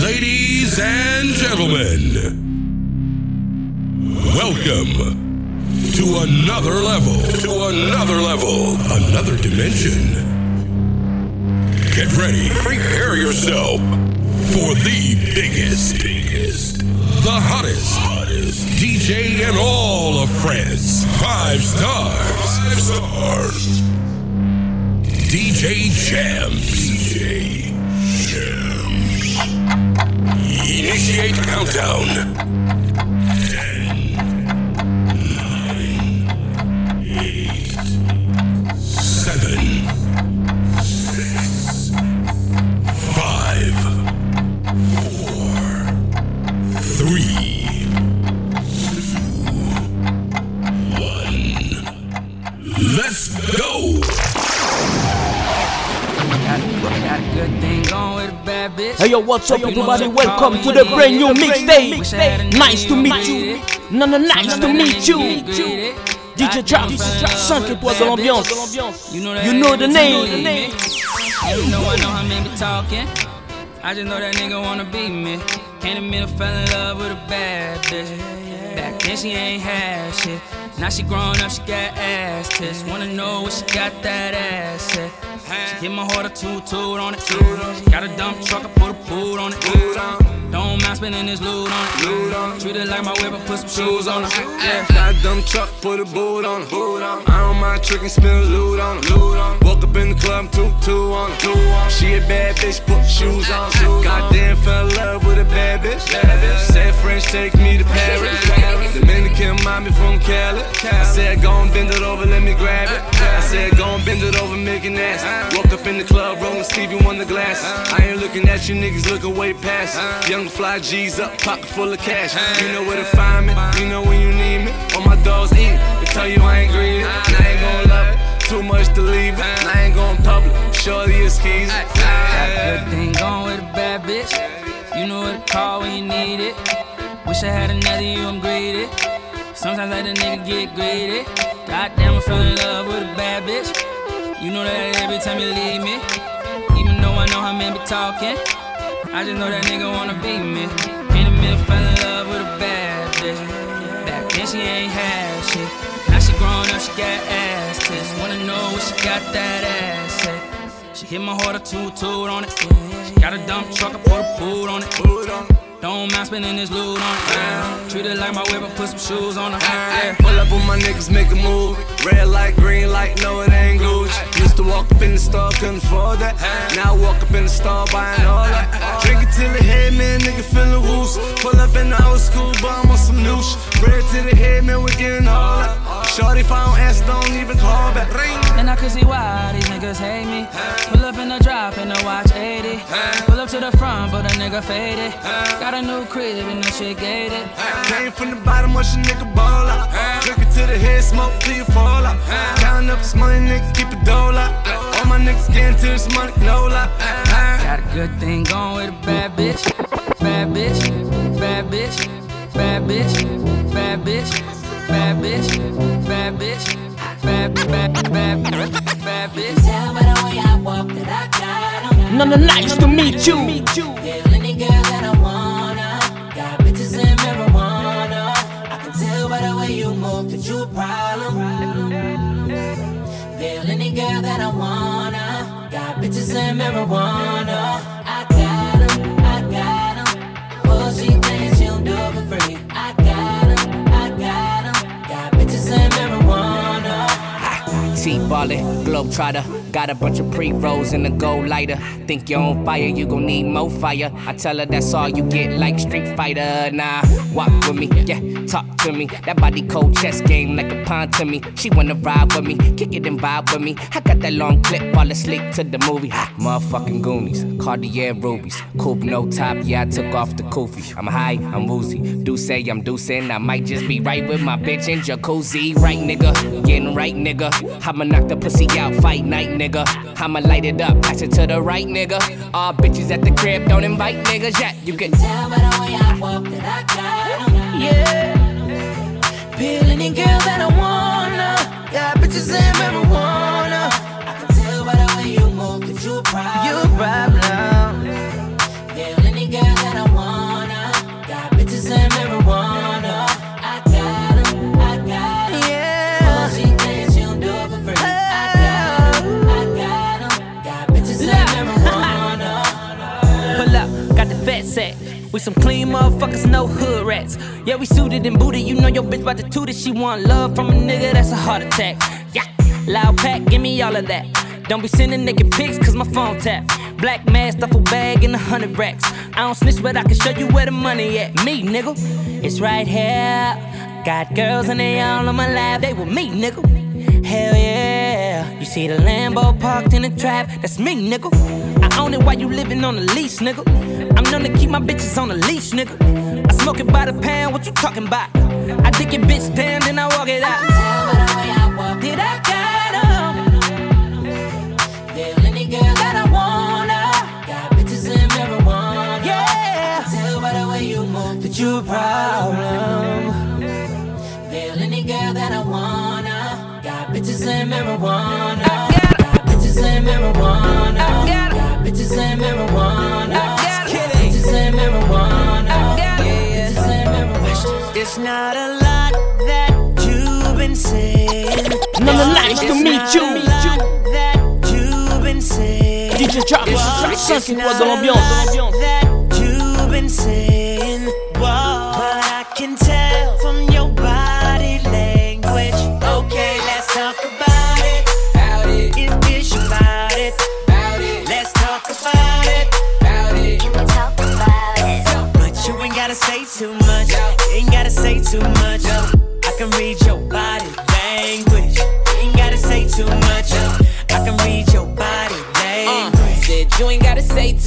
Ladies and gentlemen, welcome to another level, to another level, another dimension. Get ready, prepare yourself for the biggest, biggest, the hottest, hottest DJ in all of France. Five stars, five stars. DJ Jams. DJ. Initiate countdown. Hey yo, what's up everybody? Welcome to the brand new Wish I had a mixtape. Nice to meet you. it. Non, non, nice to meet you. DJ Traps, Goddamn, fell in love 5 étoiles de l'ambiance. You know, that You know the name. You know I know how men be talking. I just know that nigga wanna be me. Can't admit I fell in love with a bad bitch. Back then she ain't had shit. Now she grown up, she got ass tits. Wanna know what she got that ass at. She hit my heart a toot toot on it. Got a dump truck, I put a boot on it. Don't mind spending this loot on it. Treat it like my I put some shoes on it. Yeah. Got a dumb truck, put a boot on it. I don't mind tricking, spin a loot on it. Woke up in the club, two, two on it. She a bad bitch, put shoes on. it. Goddamn, fell in love with a bad bitch. Said French, take me to Paris. Dominican, mommy from Cali. I said, go and bend it over, let me grab it. I said, go and bend it over, make it nasty. Woke up in the club, rolling Stevie on the glass. I ain't looking at you niggas, looking way past. Young fly G's up, pocket full of cash. You know where to find me, you know when you need me. All my dogs eat, they tell you I ain't greedy. And I ain't gon' love it, too much to leave it. And I ain't gon' public, shorty is skis. Got good thing going with a bad bitch. You know what to call when you need it. Wish I had another you, I'm greedy. Sometimes let a nigga get greedy. Goddamn, I fell in love with a bad bitch. You know that every time you leave me. Even though I know how men be talking. I just know that nigga wanna be me. Can't admit I fell in love with a bad bitch. Back then she ain't had shit. Now she grown up, she got ass tits. Wanna know what she got that ass at. She hit my heart a toot toot on it. She got a dump truck, I put a boot on it. Don't mind spending this loot on it. Treat it like my whip, I put some shoes on it. Yeah. Pull up with my niggas, make a move. Red light, green light, no it ain't Gucci. Used to walk up in the store, couldn't afford that. Now I walk up in the store, buying all that. Drink it till the head, man, nigga feeling loose. Pull up in the old school, but I'm on some new shit. Bread to the head, man, we getting all that. Shorty, if I don't answer, don't even call back. Ring. And I can see why these niggas hate me. Pull up in the drop and the watch 80. Pull up to the front, but a nigga faded. Got a new crib and the shit gated. Came from the bottom, watch a nigga ball out. Drink it to the head, smoke till you fall out. Counting up this money, nigga, keep it dole out. All my niggas getting to this money, no lie. Got a good thing going with a bad bitch. Bad bitch, bad bitch, bad bitch, bad bitch, bad bitch, bad bitch, bad bad bad bad bitch. Tell by the way I walk that I got 'em. Non, non, nice to meet you. Feel any girl that I wanna. Got bitches and marijuana. I can tell by the way you move that you a problem. Feel any girl that I wanna. Got bitches and marijuana. T-ballin', globetrotter. Got a bunch of pre-rolls in the gold lighter. Think you're on fire, you gon' need more fire. I tell her that's all you get, like Street Fighter. Nah, walk with me, yeah, talk to me. That body cold chess game like a pawn to me. She wanna ride with me, kick it and vibe with me. I got that long clip, fall asleep to the movie. Ha, motherfucking Goonies, Cartier rubies, coupe no top. Yeah, I took off the koofy. I'm high, I'm woozy. Do say I'm deucing, I might just be right with my bitch in jacuzzi. Right, nigga, getting right, nigga. I'ma knock the pussy out, fight night, nigga. I'ma light it up, pass it to the right, nigga. All bitches at the crib, don't invite niggas yet. You can Tell by the way I walk that I got 'em. Yeah. Peel any girl that I wanna. Got bitches and marijuana. I can tell by the way you move that you a problem. You a problem. We some clean motherfuckers, no hood rats. Yeah, we suited and booted. You know your bitch about to toot it. She want love from a nigga, that's a heart attack. Yeah, loud pack, give me all of that. Don't be sending naked pics, cause my phone tap. Black mask, duffel bag, and a hundred racks. I don't snitch, but I can show you where the money at. Me, nigga, it's right here. Got girls and they all on my lap, they with me, nigga. Hell yeah. You see the Lambo parked in the trap, that's me, nigga. I own it while you living on the lease, nigga. To keep my bitches on the leash, nigga. I smoke it by the pound, what you talking about? I dick your bitch down, then I walk it out. Tell by the way I walk. Did I got 'em? Tell any girl that I wanna. Got bitches in marijuana. Yeah. Tell by the way you move That you a problem. Tell any girl that I wanna. Got bitches in marijuana. I. Got bitches in marijuana. I. Got bitches in marijuana. It's not a lot that you've been saying. No, no, nice to meet you. that you've been saying. DJ It's 5 not mois de a l'ambiance. lot that you've been saying.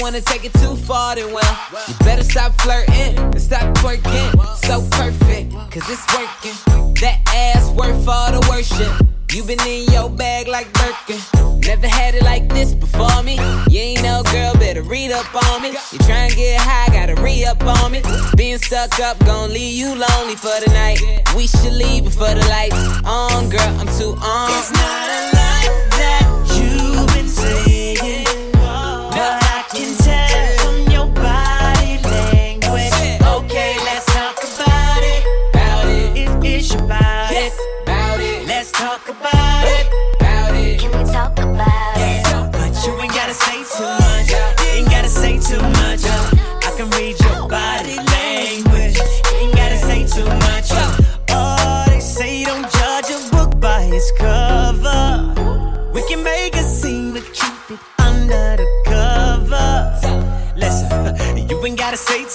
wanna take it too far, then well, you better stop flirting and stop twerking. So perfect, cause it's working. That ass worth all the worship. You been in your bag like Birkin. Never had it like this before me. You ain't no girl, better read up on me. You try and get high, gotta re up on me. Being stuck up, gon' leave you lonely for the night. We should leave before the lights on, girl. I'm too on. It's not a lot that you've been saying.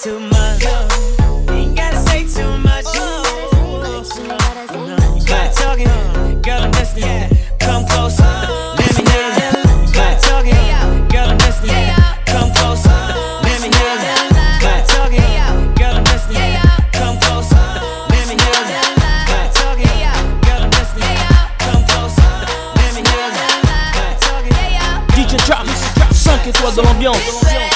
too much. You ain't gotta say too much. Talking, girl, I'm listening. Come closer, let me girl, I'm listening. Come closer, let me girl, I'm listening. Come closer, let me girl, I'm listening. Come closer, let me 5.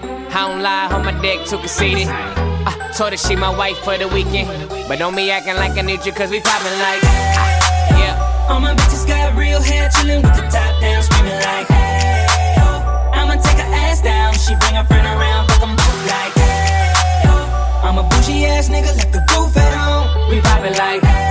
I don't lie, on my dick too conceited. I told her she my wife for the weekend. But don't be acting like I need you, cause we poppin' like. Yeah. All my bitches got real hair, chillin' with the top down, screaming like, hey, yo. I'ma take her ass down, she bring her friend around, fuck 'em both like, hey, yo. I'm a bougie ass nigga, like the roof at home. We poppin' like. Hey,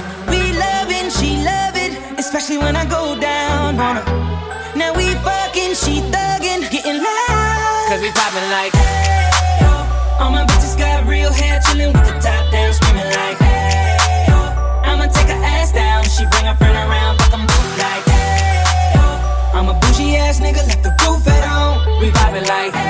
Especially when I go down on her. Now we fucking, she thuggin', getting loud. Cause we poppin' like. All my bitches got real hair, chillin' with the top down, screaming like, hey, yo. I'ma take her ass down, she bring her friend around, fuck 'em both like, hey, yo. I'm a bougie ass nigga, like the roof at home. We poppin' like.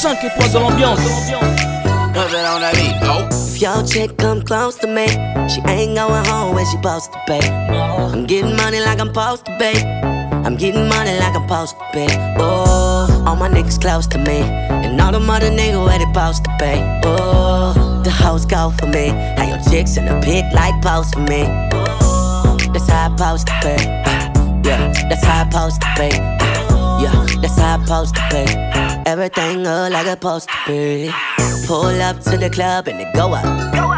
5 étoiles de l'ambiance. If your chick come close to me, she ain't going home when she supposed to be. I'm getting money like I'm supposed to be. I'm getting money like I'm supposed to be. Oh, all my niggas close to me, and all the mother niggas where they supposed to be. Oh, the hoes go for me, how your chicks in the pic like pose for me. Oh, that's how I supposed to be. Yeah, that's how I supposed to be. Yeah, that's how I'm supposed to be. Everything look like it's supposed to be. Pull up to the club and it go up.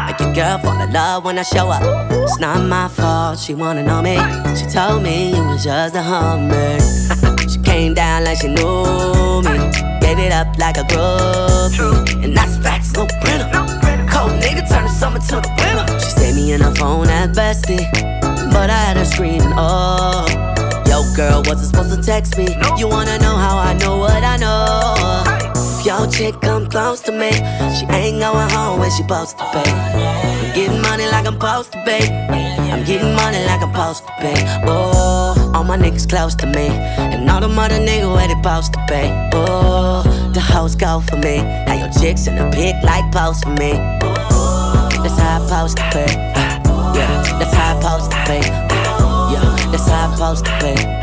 Make your girl fall in love when I show up. It's not my fault, she wanna know me. She told me you was just a hummer. she came down like she knew me. Gave it up like a groupie. And that's facts, no printer. Cold nigga turn the summer to the winter. She saved me in her phone at bestie. But I had her screaming, oh. Girl, wasn't supposed to text me. You wanna know how I know what I know? If your chick come close to me, she ain't going home when she supposed to pay. I'm getting money like I'm supposed to pay. I'm getting money like I'm supposed to pay. Oh, all my niggas close to me, and all the mother niggas where they supposed to pay. Oh, the hoes go for me. How your chicks in the pic like post for me. Oh, that's how I supposed to pay. Yeah, that's how I supposed to pay. Yeah, that's how I'm supposed to be.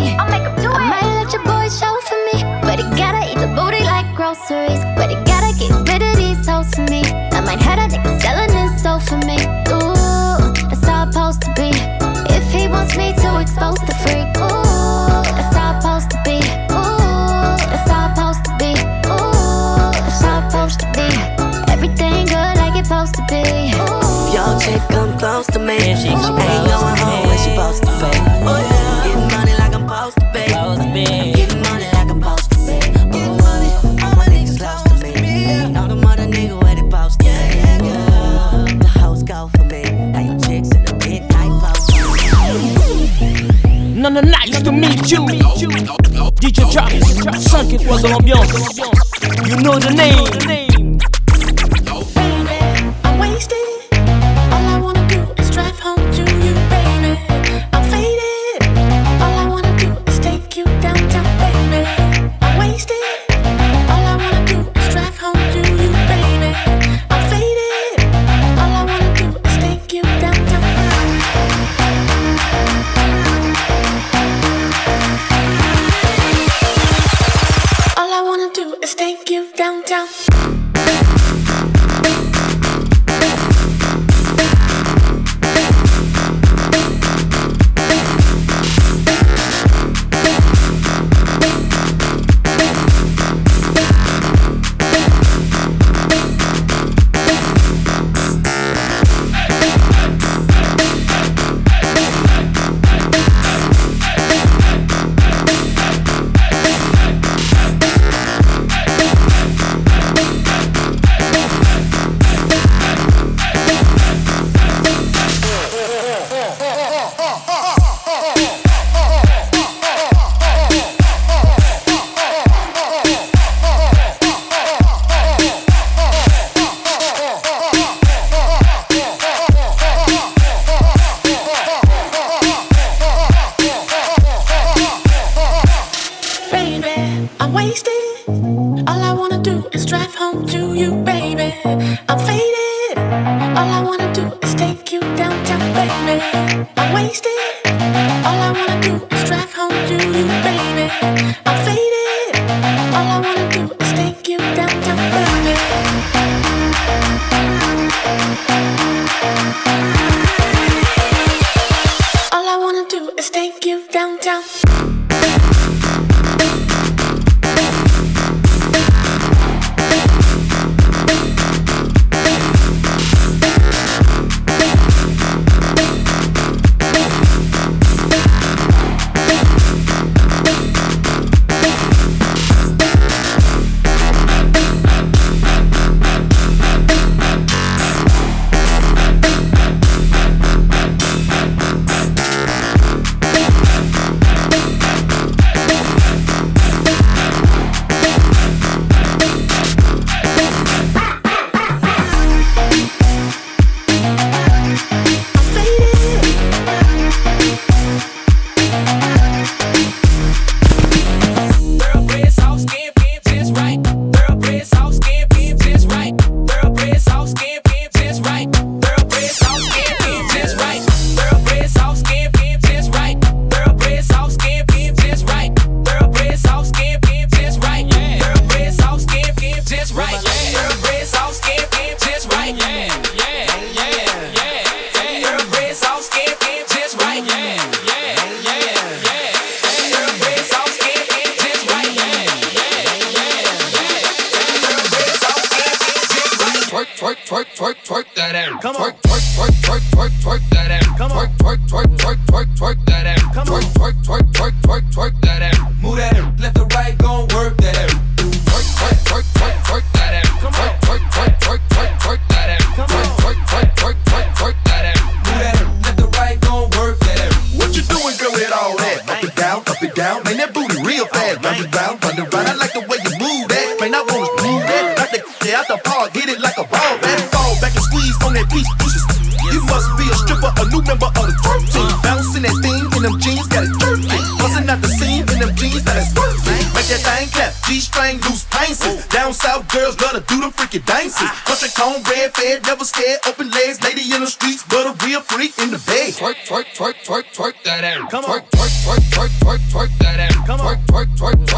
me. I'll make him do I might let your boy show for me, but he gotta eat the booty like groceries. But he gotta get rid of these hoes for me. I might have that nigga selling his soul for me. Ooh, that's how I'm supposed to be. If he wants me to expose the freak, ooh, that's how I'm supposed to be. Ooh, that's how I'm supposed to be. Ooh, that's how I'm supposed to be. Everything good like it's supposed to be. Ooh. If your chick come close to me, Yeah, she she ain't What's You know the name. Let's take you downtown.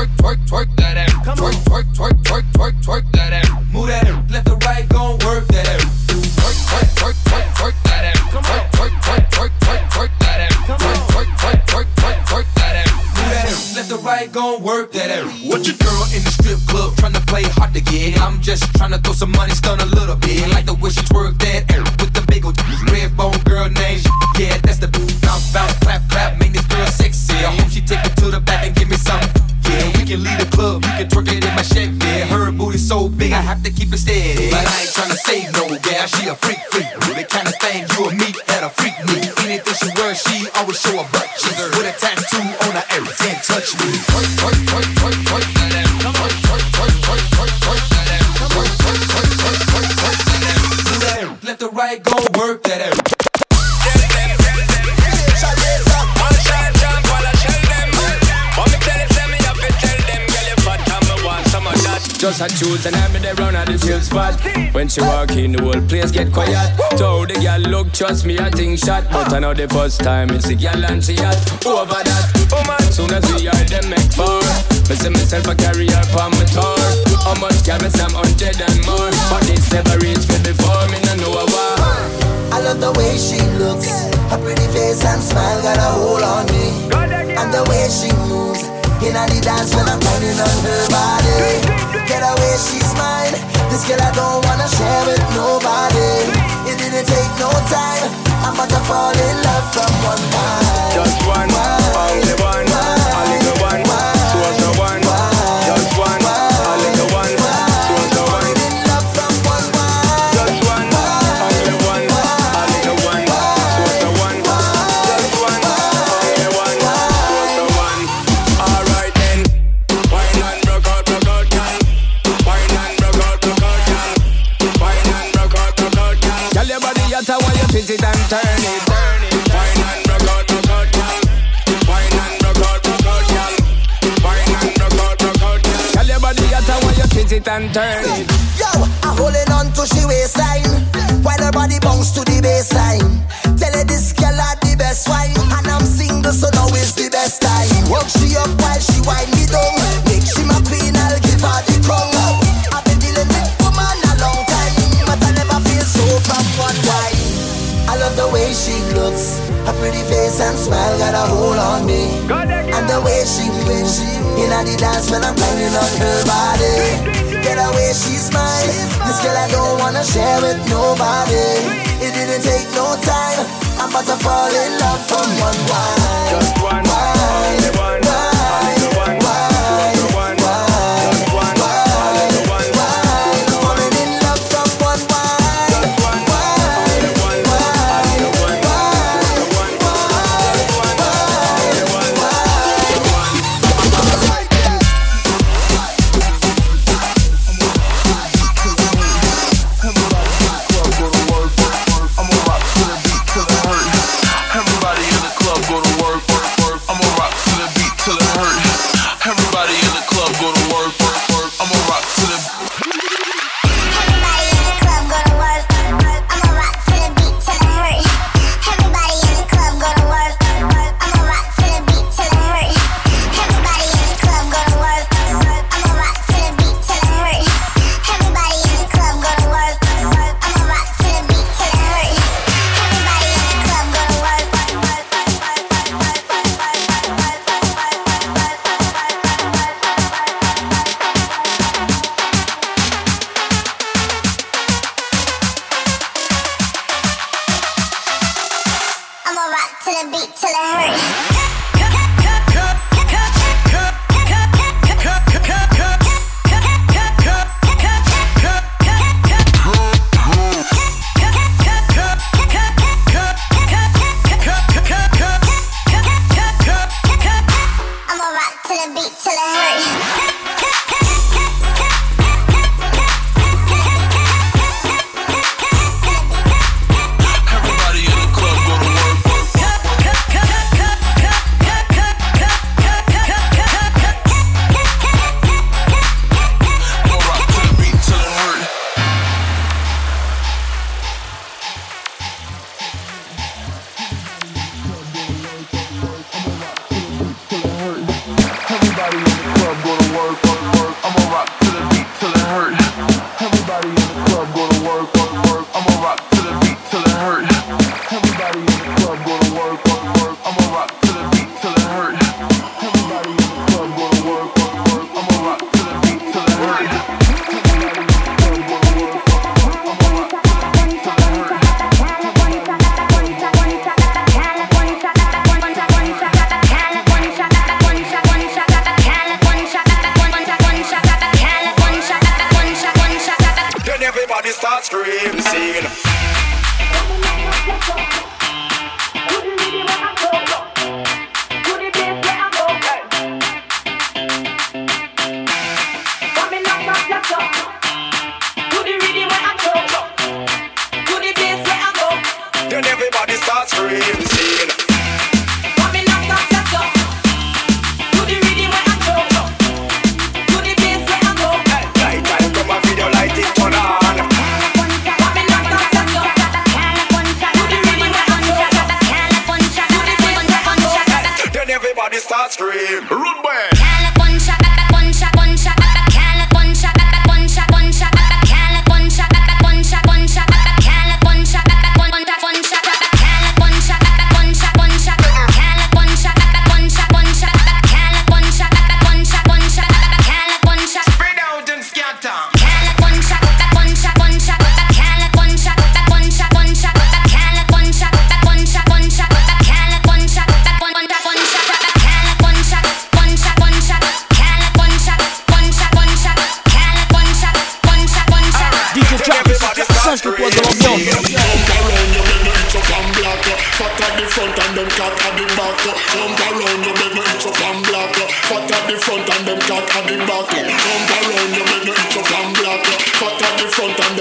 twerk, twerk, twerk that out. Come twerk, on. twerk, twerk, twerk, twerk, twerk that out. Move that out. Left to right, gon' work that out. Gonna right, gon' work that out. What your girl in the strip club trying to play hard to get? I'm just trying to throw some money I choose, and I'm in the round of the chill spot. When she walk in, the whole place get quiet. Told the girl, look, trust me, I think shot. But I know the first time it's a girl and she hot. Over that, woman, soon as we are them make four. Me see myself a carrier on my tour. How much can me some hundred and more? But it's never reached me before, me no know why. I love the way she looks. Her pretty face and smile got a hold on me. And the way she moves. In the dance when I'm turning on her body. Get away, she's mine. This girl I don't wanna share with nobody. It didn't take no time. I'm about to fall in love from one night. Just one, one only one. one. turn. Yo, I'm holding on to she waistline while her body bounce to the baseline.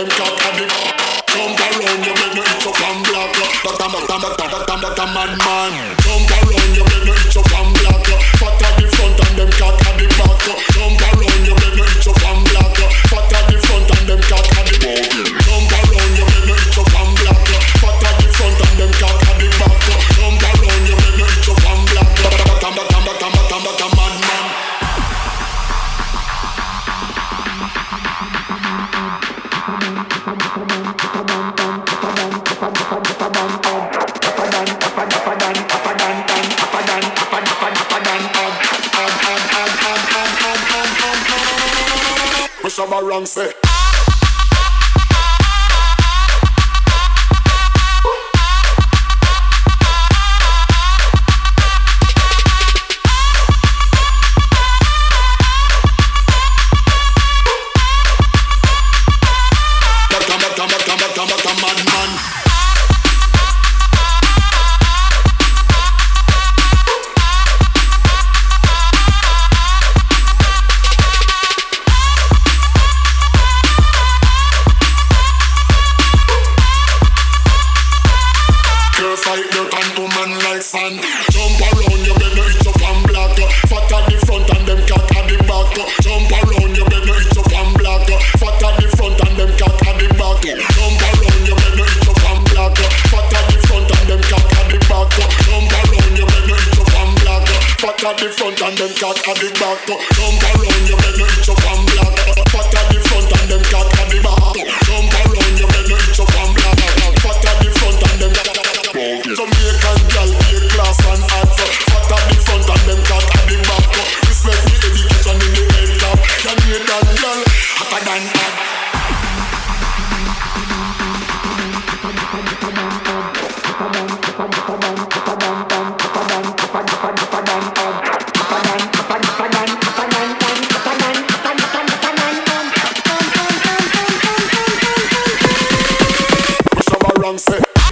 them top of around, you make me itch up and black man. Bang.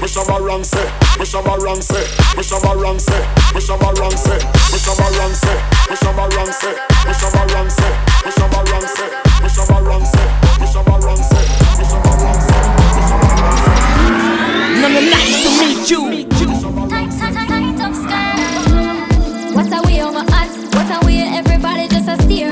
Wish I'm a wrong set. Wish I'm a wrong set. Wish I'm a wrong set. Wish I'm a wrong set. Wish I'm a wrong set. Wish I'm a wrong set. Wish I'm a wrong set. Wish I'm a wrong set. Wish I'm a wrong set. Wish I'm a wrong set. Wish I'm a wrong set. Number nice to meet you. What are we my us? What are we everybody just a steer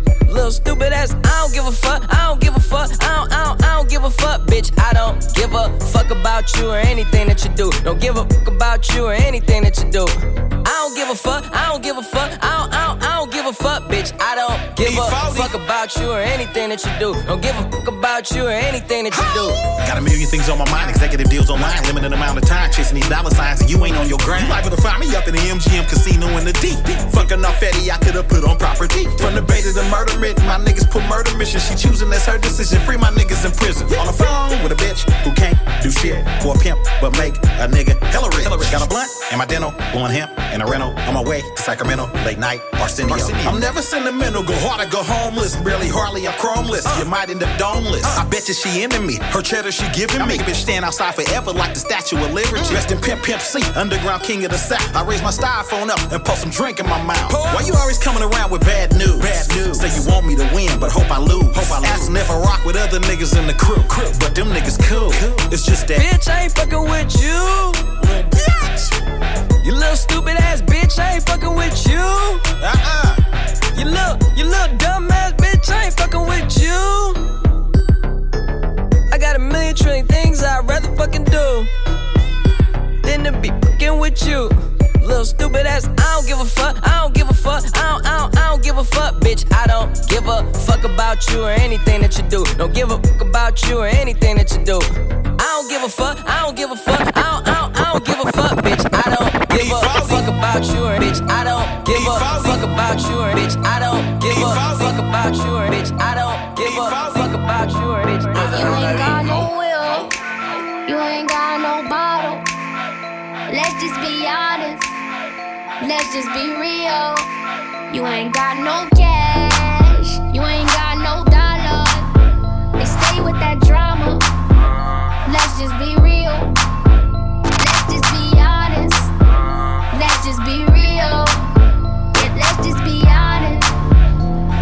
Little stupid ass, I don't give a fuck, I don't give a fuck, I don't, I don't, I don't give a fuck, bitch. I don't give a fuck about you or anything that you do. Don't give a fuck about you or anything that you do. I don't give a fuck, I don't give a fuck, I don't, I don't, I don't give a fuck, bitch. I don't give a fuck about you or anything that you do. Don't give a fuck about you or anything that you do. Got a million things on my mind, executive deals online, limited amount of time chasing these dollar signs, and you ain't on your grind. You liable to find me up in the MGM casino in the deep. Fucking off Eddie, I could have put on property. From the bait to the murder my niggas put murder mission. She choosing, that's her decision. Free my niggas in prison. On the phone with a bitch who can't do shit for a pimp, but make a nigga hella rich. Got a blunt and my dental, blowing hemp in a rental. On my way to Sacramento, late night, Arsenio. I'm never sentimental, go hard or go homeless. Barely hardly I'm chromeless. You might end up domeless. I bet you she into me. Her cheddar she giving me. I make a bitch stand outside forever like the Statue of Liberty. Rest in Pimp Pimp C, underground king of the South. I raise my styrofoam up and pour some drink in my mouth. Why you always coming around with bad news? Bad news. Say you want me to win, but hope I lose. Hope I lose. If I rock with other niggas in the crew. crew. But them niggas cool. It's just that. Bitch, I ain't fucking with you. You little stupid ass bitch, I ain't fucking with you. Uh-uh. You little, you little dumb ass bitch, I ain't fucking with you. I got a million trillion things I'd rather fucking do than to be fucking with you. Little stupid ass, I don't give a fuck, I don't give a fuck, I don't, I don't, I don't give a fuck, bitch. I don't give a fuck about you or anything that you do. Don't give a fuck about you or anything that you do. I don't give a fuck, I don't give a fuck, I don't, I don't, I don't give a fuck, bitch. I don't give a fuck about you or bitch. I don't give a fuck about you or bitch. I don't give a fuck about you or bitch. I don't give a fuck about you or bitch. You ain't got no will. You ain't got no bottle. Let's just be honest. Let's just be real. You ain't got no cash. You ain't got no dollar. They stay with that drama. Let's just be real. Let's just be honest. Let's just be real. Yeah, let's just be honest.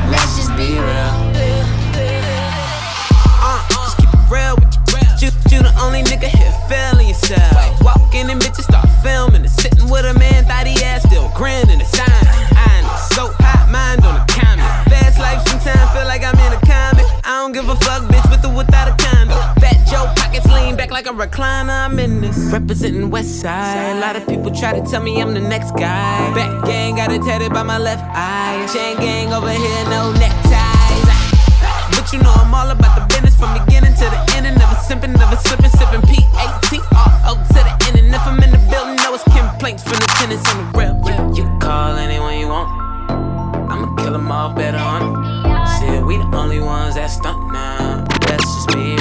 Let's just be real. Uh, just keep it real with you. You, you the only nigga here feeling yourself. Walk in and bitches start filming and sitting with a man, like a recliner. I'm in this. Representing West Side. A lot of people try to tell me I'm the next guy. Back gang got it tatted by my left eye. Chain gang over here, no neckties. But you know I'm all about the business from beginning to the end. And never simping, never slipping, sipping P-A-T-R-O to the end. And if I'm in the building, know it's complaints from the tenants on the real. You, you call anyone you want. I'ma kill them better on. Shit, we the only ones that stunt now. Let's just be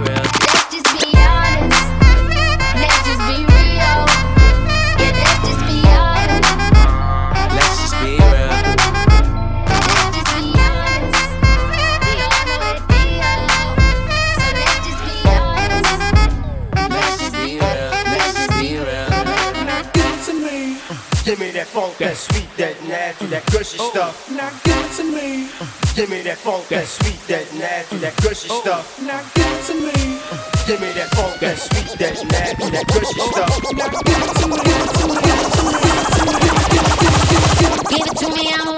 nasty, that gushy stuff. Now give it to me. Give me that funk, that sweet, that nasty, that gushy stuff. Now give it to me. Give me that funk, that sweet, that nasty, that gushy stuff. Now give it to me. Give it to me, I'm worth it.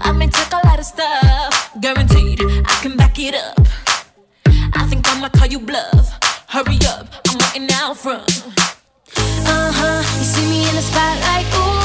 I may take a lot of stuff, guaranteed I can back it up. I think I'ma call you bluff. Hurry up, I'm waiting out front. Uh huh. You see me in the spotlight, ooh,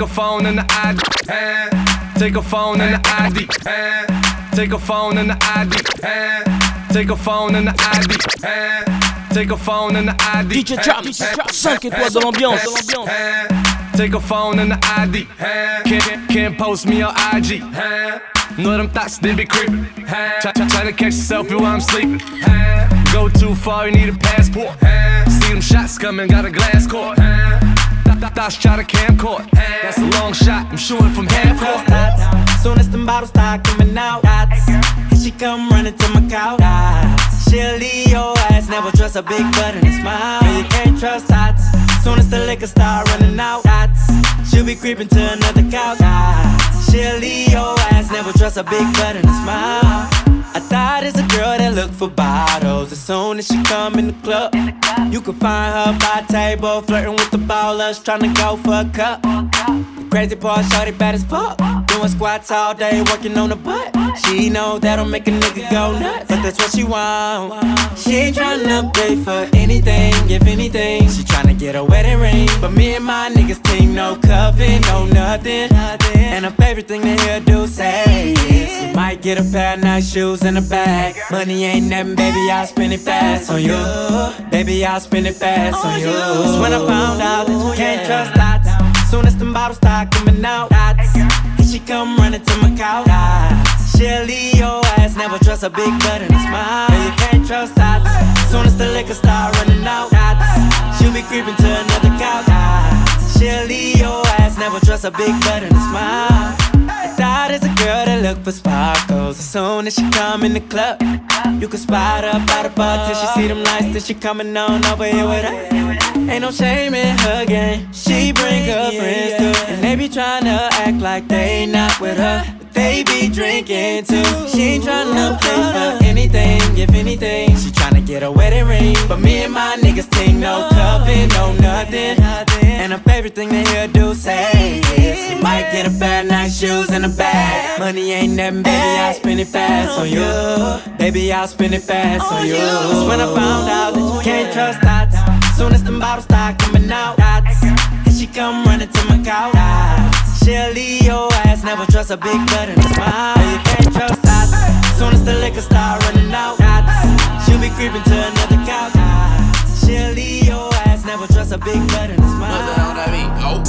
Take a phone and the ID. Take a phone and the ID. Take a phone and the ID. Take a phone and the ID. Take a phone and the ID. DJ Travis, 5 étoiles de l'ambiance. Take a phone and the ID. Can't, can't post me on IG. Know them thoughts, they be creeping. Try, try, try to catch selfie while I'm sleeping. Go too far, you need a passport. See them shots coming, got a glass court. Th- th- Thoughts try to camcord. That's a long shot, I'm shooting from half court. Soon as them bottles start coming out, dots. And she come running to my couch. Dots. She'll leave your ass, never trust a big butt and a smile. You can't trust dots. Soon as the liquor start running out, dots. She'll be creeping to another couch. Dots. She'll leave your ass, never trust a big butt and a smile. I thought it's a girl that look for bottles. As soon as she come in the club, you can find her by table, flirting with the ballers, trying to go for a cup. The crazy part, shorty bad as fuck. Doing squats all day, working on the butt. She know that'll make a nigga go nuts, but that's what she want. She ain't tryna pay for anything, if anything. She tryna get a wedding ring. But me and my niggas team, no cuffing, no nothing. And her favorite thing to hear do say is, you might get a pair of nice shoes in a bag. Money ain't nothing, baby, I'll spend it fast on you. Baby, I'll spend it fast on you. That's when I found out that you can't trust dots. Soon as them bottles start coming out, dots. And she come running to my couch. Dots. She'll leave your ass, never trust a big butt and a smile. Yeah, you can't trust dots. Soon as the liquor start running out. She'll be creeping to another couch. She'll your ass, never trust a big butt and a smile. I thought it's a girl that look for sparkles. As soon as she come in the club, you can spot her by the bar till she see them lights. Till she coming on over here with her. Ain't no shame in her game. She bring her friends too, and they be trying to act like they not with her. They drinking too. She ain't tryna pay for anything, if anything. She tryna get a wedding ring. But me and my niggas think no cuffing, no nothing. And her favorite thing to hear do say is, you might get a pair of nice shoes and a bag. Money ain't nothing, baby, I'll spend it fast on you. Baby, I'll spend it fast on you. That's when I found out that you oh, can't trust dots. Soon as them bottles start coming out, dots. And she come running to my couch. She'll leave your ass, never trust a big butt and a smile. You can't trust dots. Soon as the liquor start running out. She'll be creeping to another couch. She'll leave your ass, never trust a big butt and a smile.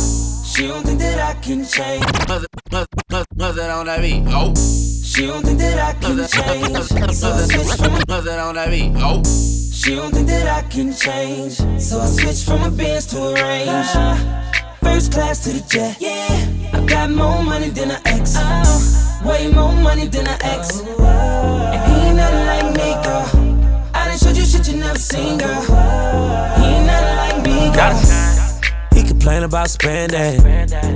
She don't think that I can change. Mother, mother, mother, mother on that beat. Oh. She don't think that I can change. So I switch from a Mother on that beat. Oh. She don't think that I can change. So I switch from a Benz to a Range. First class to the jet. Yeah. I got more money than an ex. Oh. Way more money than an ex. Oh, and he ain't nothing like me, girl. I done showed you shit you never never seen, girl. Oh, he ain't nothing like me, girl. He complain about spending.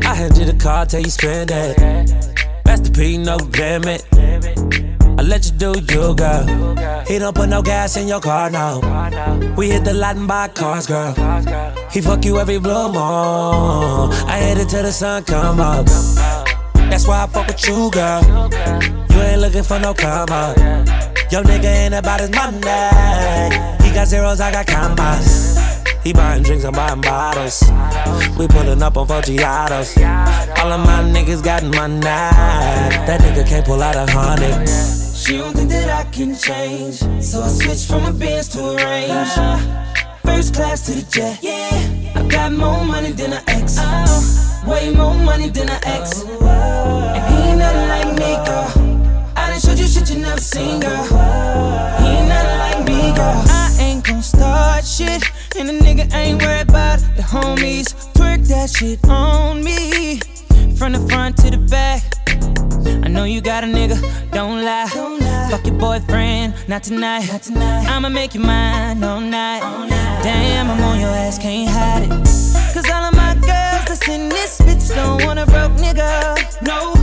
I handed you the car, tell you spend it. Master P, no limit. I let you do you, girl. He don't put no gas in your car, no. We hit the lot and buy cars, girl. He fuck you every blue moon. I hit it till the sun come up. That's why I fuck with you, girl. You ain't looking for no up. Yo, nigga ain't about his money. He got zeros, I got commas. He buying drinks, I'm buying bottles. We pulling up on Forgiatos. All of my niggas got money. That nigga can't pull out a hundred. She don't think that I can change, so I switched from a Benz to a Range. First class to the jet. Yeah, I got more money than an ex. Oh. Way more money than an ex. Oh, oh. And he ain't nothing like me, girl. I done showed you shit you never seen, girl. He ain't nothing like me, girl. I ain't gon' start shit, and the nigga ain't worried about the homies. Twerk that shit on me, from the front to the back. I know you got a nigga, don't lie. Don't lie. Fuck your boyfriend, not tonight. I'ma make you mine all night. Damn, I'm on your ass, can't hide it. Cause all of my girls that's in this bitch don't want a broke nigga. No,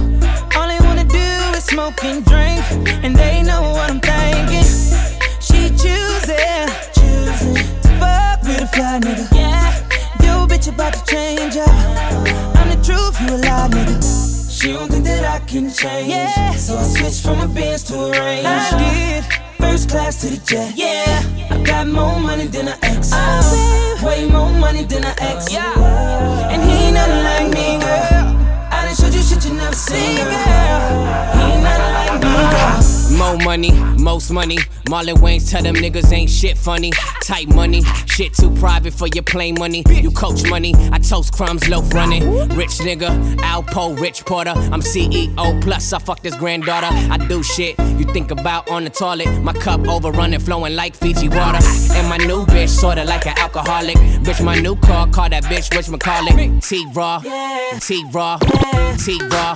all they wanna do is smoke and drink, and they know what I'm thinking. She choosing, choosing to fuck with a fly nigga. Yeah, yo bitch about to change up. I'm the truth, you a lie nigga. She don't think that I can change. Yeah. So I switched from a Benz to a Range. I did. First class to the jet. Yeah. I got more money than an ex. Oh, Way more money than an ex. Yeah. And he ain't nothing like me, girl. I done showed you shit you never seen, girl. He ain't nothing like me, girl. More money, most money. Marlon Wayans tell them niggas ain't shit funny. Tight money, shit too private for your plain money. You coach money, I toast crumbs, loaf running. Rich nigga, Alpo, Rich Porter. I'm CEO plus, I fuck this granddaughter. I do shit you think about on the toilet. My cup overrunning, flowing like Fiji water. And my new bitch, sorta like an alcoholic. Bitch, my new car, call that bitch Rich McCullough. T Raw, T Raw, T Raw,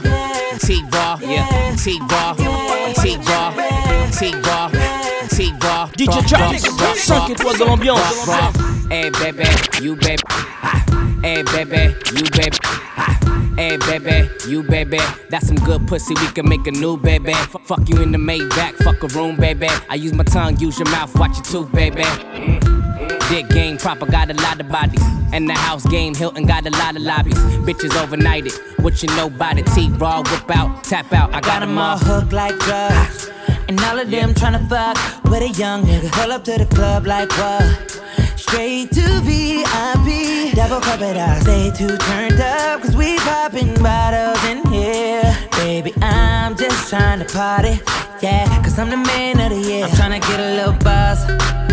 T Raw, yeah, T Raw, T Raw, T Raw, T Raw. DJ Travis, 5 étoiles dans l'ambiance. Hey baby, you baby. Hey baby, you baby. Hey baby, you baby. That's some good pussy. We can make a new baby. F- fuck you in the Maybach, fuck a room, baby. I use my tongue, use your mouth, watch your tooth, baby. Mm, mm. Dick game proper, got a lot of bodies. And the house game, Hilton got a lot of lobbies. Bitches overnighted. What you know about the T raw, whip out, tap out. I got 'em all hooked like drugs. And all of them tryna fuck with a young nigga. Pull up to the club like what? Straight to VIP. Double cup it up. Stay too turned up, cause we popping bottles in here. Baby, I'm just trying to party. Yeah, cause I'm the man of the year. I'm tryna get a little buzz.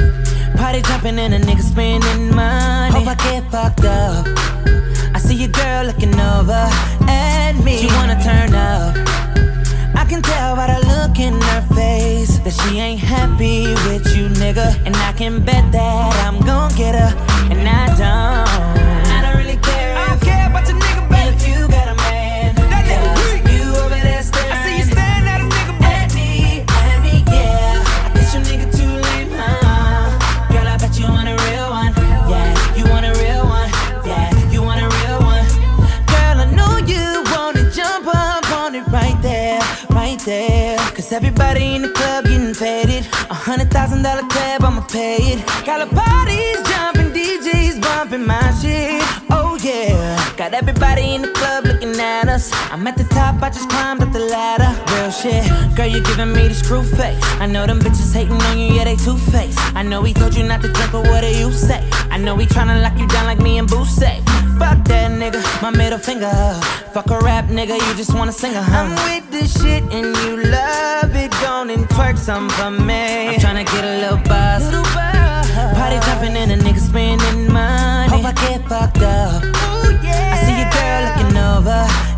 Party jumping and a nigga spending money. Hope I get fucked up. I see your girl looking over at me. She wanna turn up. I can tell by the look in her face that she ain't happy with you, nigga. And I can bet that I'm gon' get her. And. I don't there. Cause everybody in the club getting faded. A hundred thousand dollar tab, I'ma pay it. Got the parties I'm at the top, I just climbed up the ladder. Real shit. Girl, you giving me the screw face. I know them bitches hating on you, yeah, they two faced. I know he told you not to drink, but what do you say? I know he tryna lock you down like me and Boo say. Fuck that nigga, my middle finger. Fuck a rap nigga, you just wanna sing a hum. I'm with this shit and you love it. Go and twerk some for me. I'm tryna get a little buzz. Party jumping and a nigga spending money. Hope I get fucked up. I see your girl looking over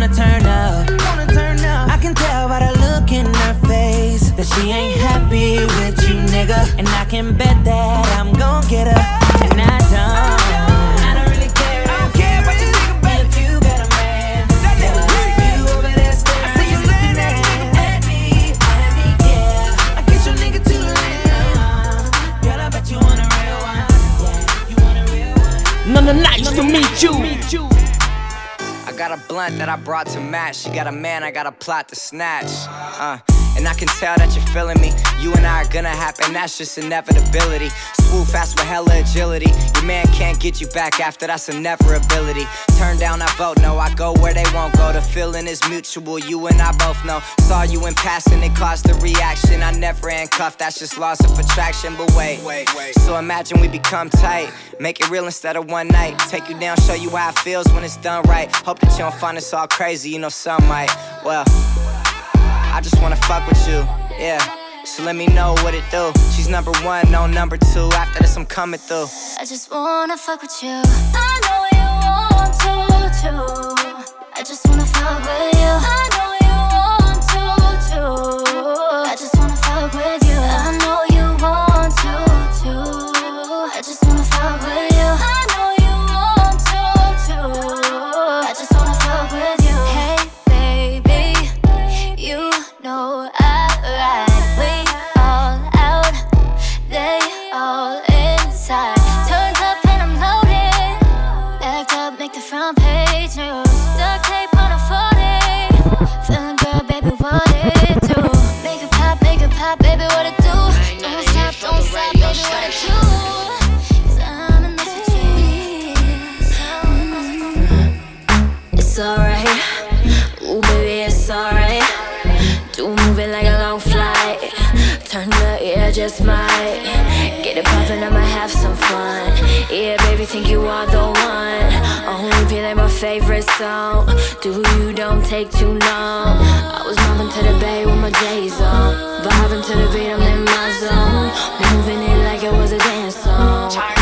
wanna turn up. I can tell by the look in her face that she ain't happy with you, nigga. And I can bet that I'm gon' get her. Got a blunt that I brought to match. She got a man, I got a plot to snatch. Uh, and I can tell that you're feeling me. You and I are gonna happen, that's just inevitability. Swoop fast with hella agility. Your man can't get you back after that's a never ability. Turn down, I vote no. I go where they won't go. The feeling is mutual, you and I both know. Saw you in passing, it caused the reaction. I never handcuffed, that's just loss of attraction. But wait, wait, wait. So imagine we become tight. Make it real instead of one night. Take you down, show you how it feels when it's done right. Hope that you don't find us all crazy, you know some might. Well. I just wanna fuck with you, yeah. So let me know what it do. She's number one, no number two. After this, I'm coming through. I just wanna fuck with you. I know you want to, too. I just wanna fuck with you. I know you want to, too. I just just might. Get it poppin', I'ma have some fun. Yeah, baby, think you are the one. Only feel like my favorite song. Do you don't take too long. I was mobbing to the bay with my J's on. Vibing to the beat, I'm in my zone. Moving it like it was a dance song. I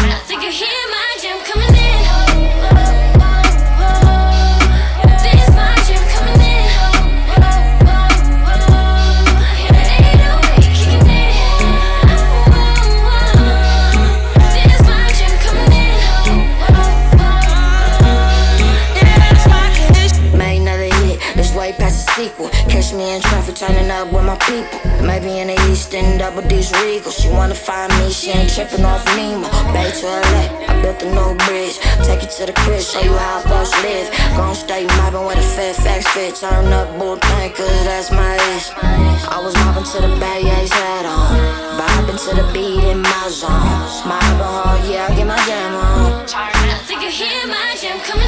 up people. Maybe in the east, in double D's regal. She wanna find me, she ain't tripping off Nemo. Bay to LA, I built a new bridge. Take you to the crib, show you how folks live. Gon' stay mobbing with a fat facts fit. Turn up bull thing, cause that's my ish. I was mobbing to the Bay, A's hat on. Vibing to the beat in my zone. Mobbing hard, yeah, I get my jam on. I think you hear my gym coming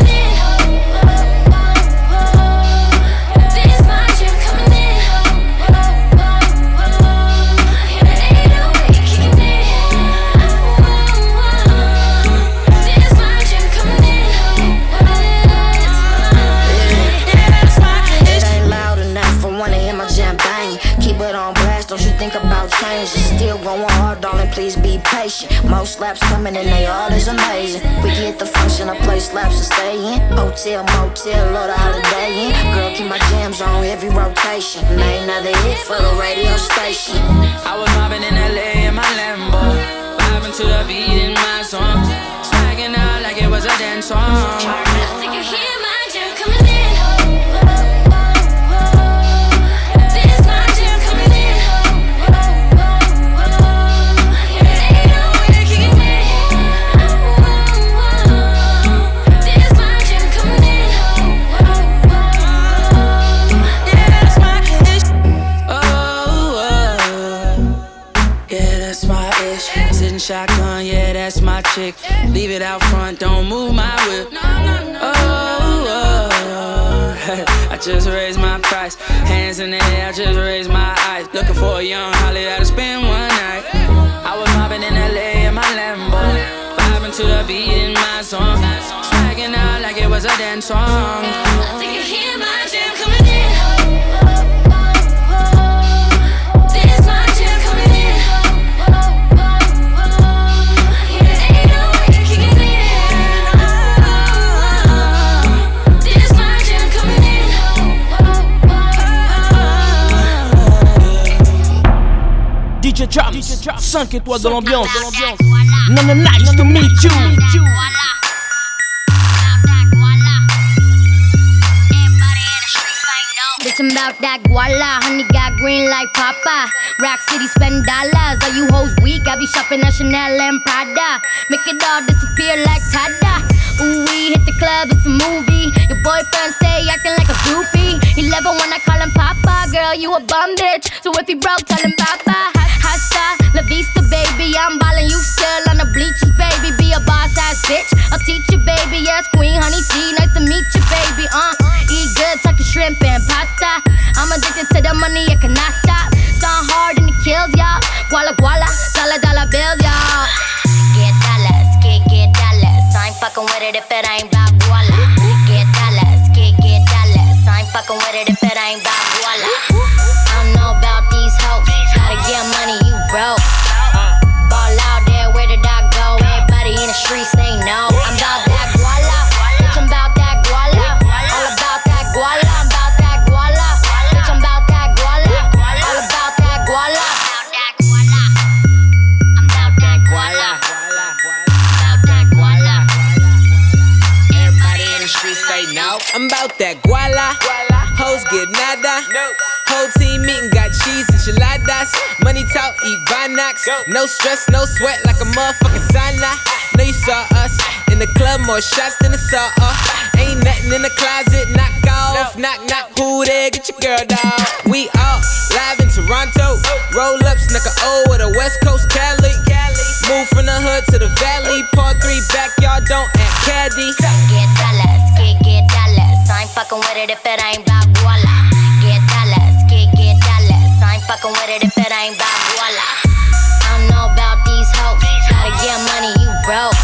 Most slaps coming and they all is amazing. We get the function, I play slaps to stay in. Hotel, motel, load a Holiday Inn. Girl, keep my jams on every rotation. Made another hit for the radio station. I was mobbing in LA in my Lambo, vibing to the beat in my song, swagging out like it was a dance song. Chick. Leave it out front, don't move my whip. Oh, oh, oh. I just raised my price. Hands in the air, I just raised my eyes. Looking for a young Holly that'll spend one night. I was mobbing in LA in my Lambo. Vibing to the beat in my song. Swagging out like it was a dance song. DJ Travis, 5 étoiles de l'ambiance. Nana nice to meet you. Bitch, I'm about that guala. Honey got green like Papa. Rock City spend dollars. All you hoes weak. I be shopping at Chanel and Prada. Make it all disappear like Tada. Ooh, we hit the club, it's a movie. Your boyfriend stay acting like a groupie. He love it when I call him Papa. Girl, you a bum bitch. So if he broke, tell him Papa. Hasta la vista, baby. I'm ballin', you still on the bleachers, baby. Be a boss ass bitch. I'll teach you, baby. Yes, Queen Honey C. Nice to meet you, baby. Uh, eat good, your shrimp and pasta. I'm addicted to the money, I cannot stop. Start hard and it kills y'all. Guala guala, dollar dollar bills, y'all. Get dollars, get get dollars. I ain't fucking with it if it ain't about guala. Fucking with it if it ain't about Money talk, eat Vinox. No stress, no sweat like a motherfucking sauna. Know you saw us in the club, more shots than a saw off. Ain't nothing in the closet, knock off. Knock, knock, who there? Get your girl, dog. We all live in Toronto. Roll up, snuck a O with a West Coast Cali. Move from the hood to the valley. Part three backyard, don't act caddy. Get dollars, get get dollars. I ain't fucking with it if it ain't about guala. Fucking with it if it ain't about guala. I don't know about these hoes. Gotta get money, you broke.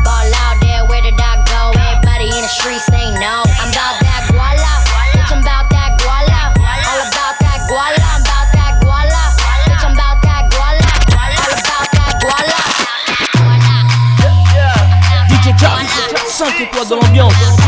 Ball out there, where did I go? Everybody in the streets say no. I'm about that guala. Bitch. All about that. I'm about that. All about that. DJ Travis, 5 étoiles dans l'ambiance.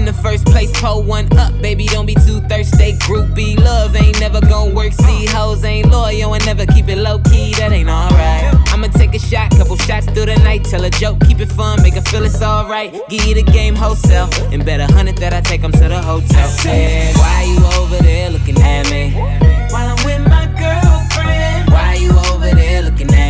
in the first place. Pull one up, baby, don't be too thirsty. Groupie love ain't never gonna work. See, hoes ain't loyal and never keep it low key. That ain't alright. I'ma take a shot, couple shots through the night. Tell a joke, keep it fun, make her feel it's alright. Give you the game wholesale, and bet a hundred that I take them to the hotel. Why you over there looking at me? While I'm with my girlfriend. Why you over there looking at me?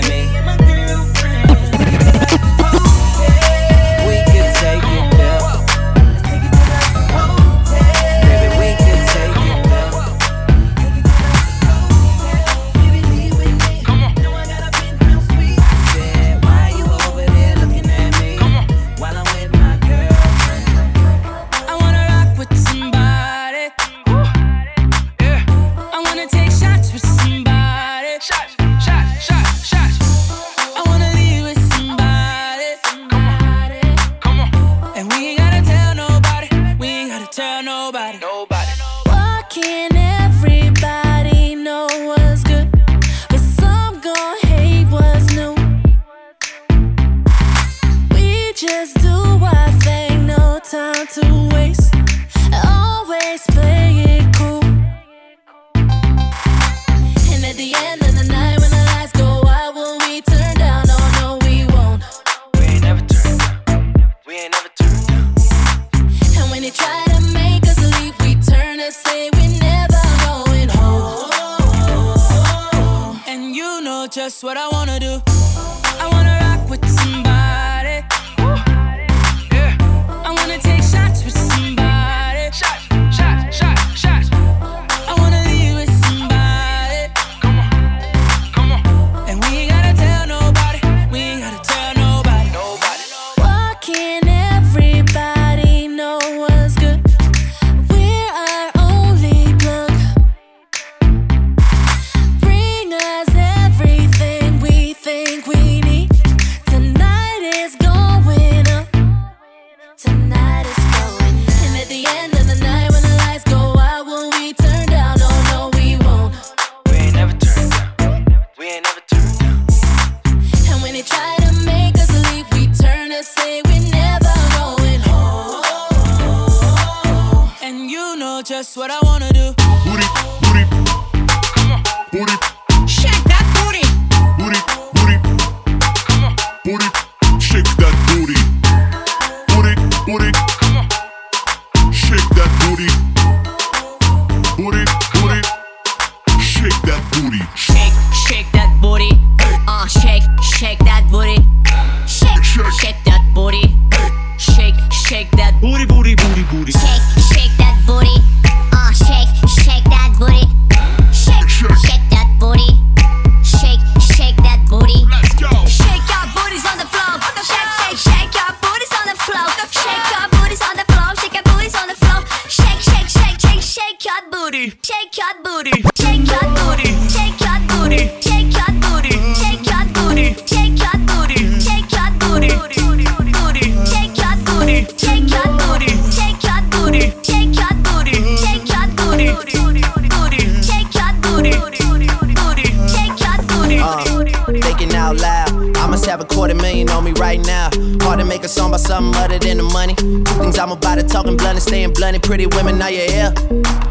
pretty women, are you here?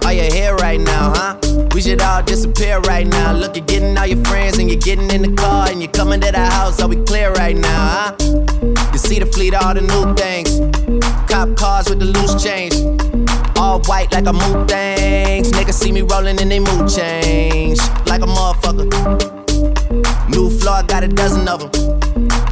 Are you here right now, huh? We should all disappear right now. Look, you're getting all your friends and you're getting in the car and you're coming to the house. Are we clear right now, huh? You see the fleet, all the new things. Cop cars with the loose change. All white like a mood things. Niggas see me rolling and they mood change. Like a motherfucker. New floor, got a dozen of them.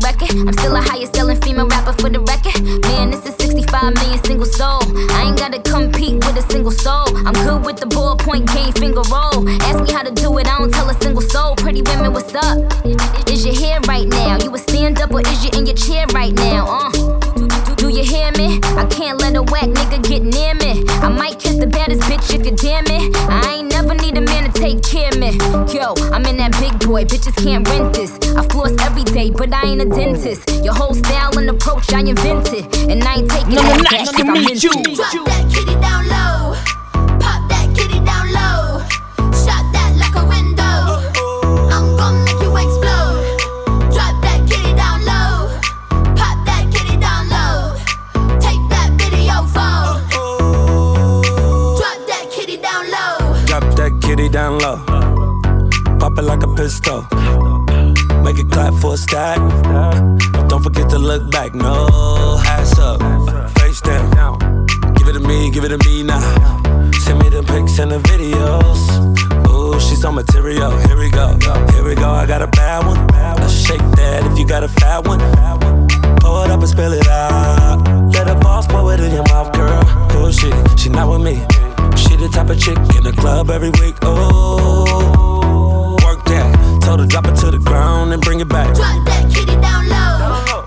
Record. I'm still a highest selling female rapper for the record. Man, this is 65 million single soul. I ain't gotta compete with a single soul. I'm good with the ballpoint game, finger roll. Ask me how to do it, I don't tell a single soul. Pretty women, what's up? Is your hair right now? You a stand up or is you in your chair right now? Uh. Do you hear me? I can't let a whack nigga get near me. I might kiss the baddest bitch if you damn it. I man to take care of me. Yo, I'm in that big boy, bitches can't rent this. I floss every day, but I ain't a dentist. Your whole style and approach I invented, and I ain't taking No, no, that nice back to meet you. Drop that kitty down low. A. Make it clap for a stack. Don't forget to look back. No, ass up, face down. Give it to me, give it to me now. Send me the pics and the videos. Ooh, she's on material. Here we go, here we go. I got a bad one. Let's shake that if you got a fat one. Pour it up and spill it out. Let the boss pour it in your mouth, girl. Oh shit, she not with me. She the type of chick in the club every week. Oh, that. Told her drop it to the ground and bring it back. Drop that kitty down low.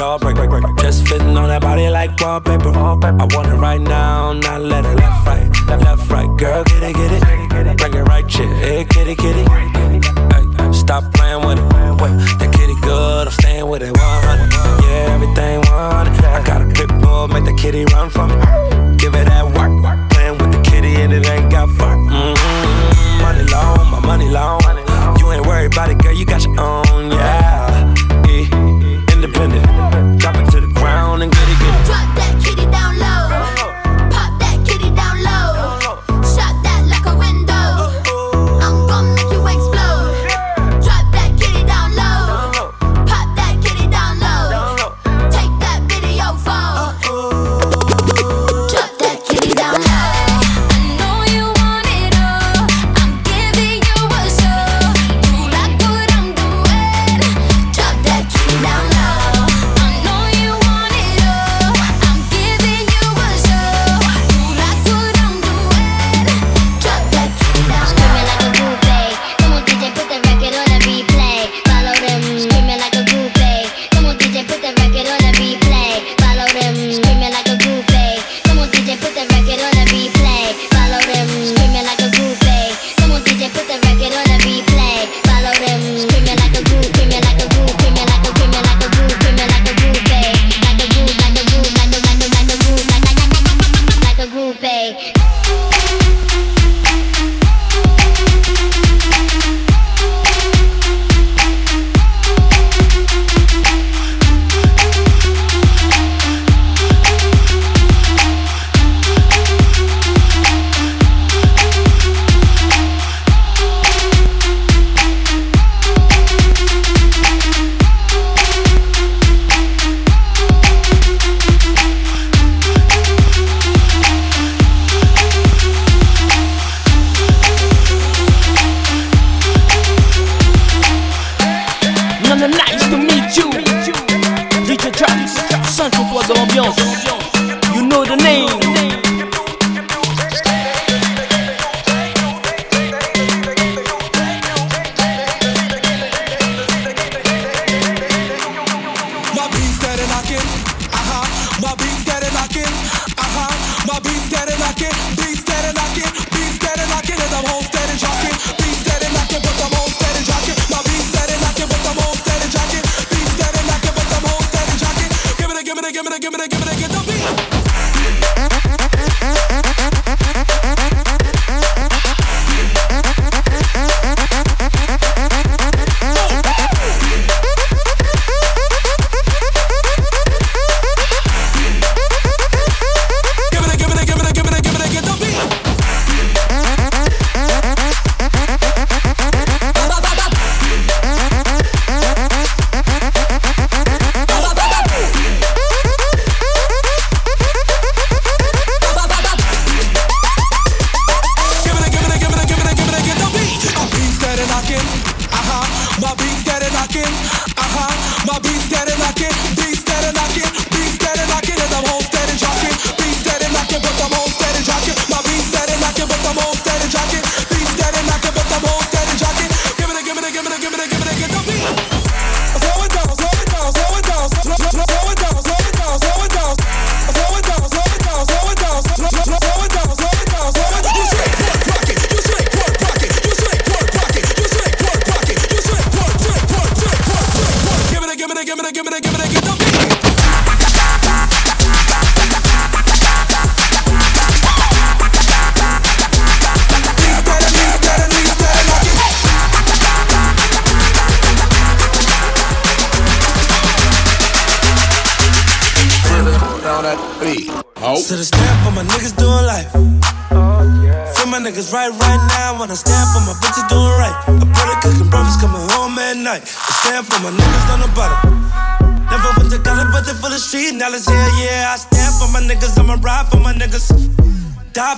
Jawbreaker. Just fitting on that body like wallpaper. I want it right now, not let it left, right, left, right. Girl, get it, get it. Bring it right, chick. Hey, kitty, kitty. Hey, stop playing with it. That kitty good, I'm staying with it 100. Yeah, everything 100. I got a pit bull, make the kitty run for me. Give it that work. Playing with the kitty and it ain't got fur. Mm-hmm. Money long, my money long. You ain't worried about it, girl, you got your own, yeah. Independent.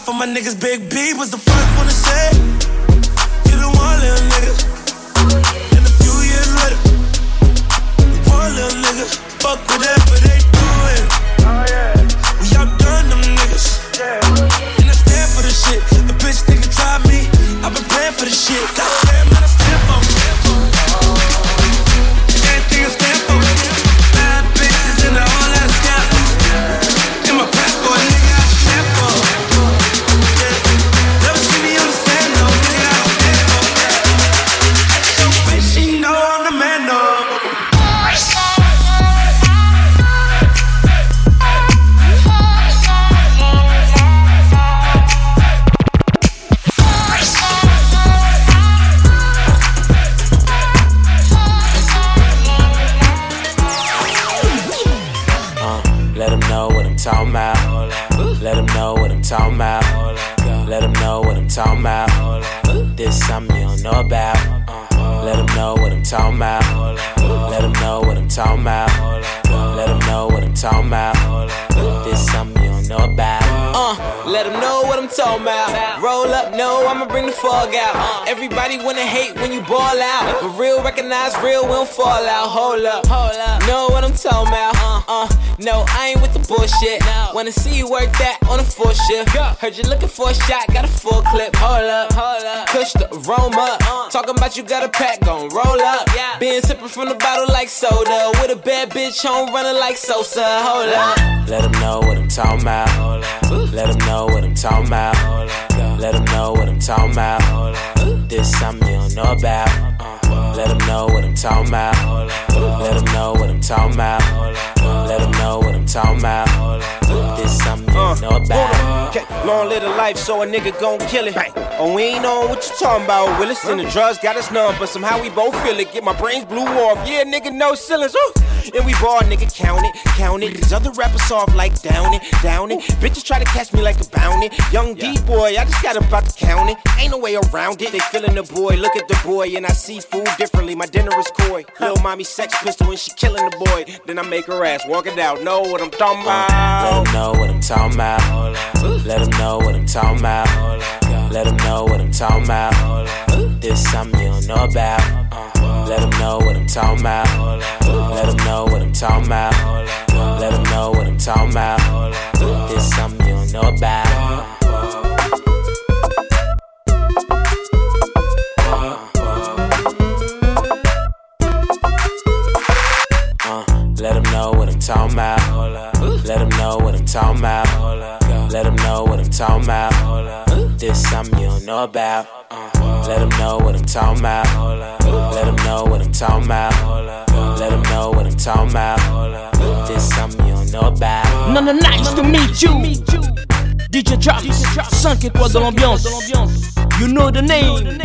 For my niggas. Big B was the first one to say. Talking about. This something you don't know about. Uh, let them know what I'm talking about. Let them know what I'm talking about. Let them know what I'm talking about. This something you don't know about. Uh, let them know what I'm talking about. Roll up, no, I'ma bring the fog out. Everybody wanna hate when you ball out. But real recognize real, we don't fall out. Hold up, hold up. Know what I'm talking about. Uh, uh, no, I ain't with the bullshit. Wanna see you work that on a full shift. Heard you looking for a shot, got a full clip. Hold up, hold up. Push the aroma. Talking about you got a pack, gon' roll up. Been sipping from the bottle like soda. With a bad bitch home running like Sosa. Hold up. Let them know what I'm talking about. Let them know what I'm talking about. Let them know what I'm talking about. This something you don't know about. Let them know what I'm talking about. Let them know what I'm talking about. Let them know what I'm talking about. This something you don't know about. Okay, long live the life, so a nigga gon' kill it. Oh, we ain't on what you talking about, Willis. And the drugs got us numb, but somehow we both feel it. Get my brains blew off. Yeah, nigga, no ceilings. Ooh. And we ball, nigga, count it, count it. These other rappers soft like down it, down it. Bitches try to catch me like a bounty. Young D boy, I just got about to count it. Ain't no way around it. They feeling the boy, look at the boy, and I see food differently. My dinner is coy. Lil mommy sex pistol, and she killing the boy. Then I make her ass walk it out. Know what I'm talking Let about? them know what I'm talking about about. Let them know what I'm talking about. Let them know what I'm talking about. This something you don't know about. Let them know what I'm talking about. Let them know what I'm talking about. Let them know what I'm talking about. This something you don't know about. Talking about. Let them know what I'm talking about. Let them know what I'm talking about. This something you don't know about. Uh, let them know what I'm talking about. Let them know what I'm talking about. Let them know what I'm talking about. This something you don't know about. No, no, nice to meet you. DJ Travis, 5 étoiles dans l'ambiance. You know the name.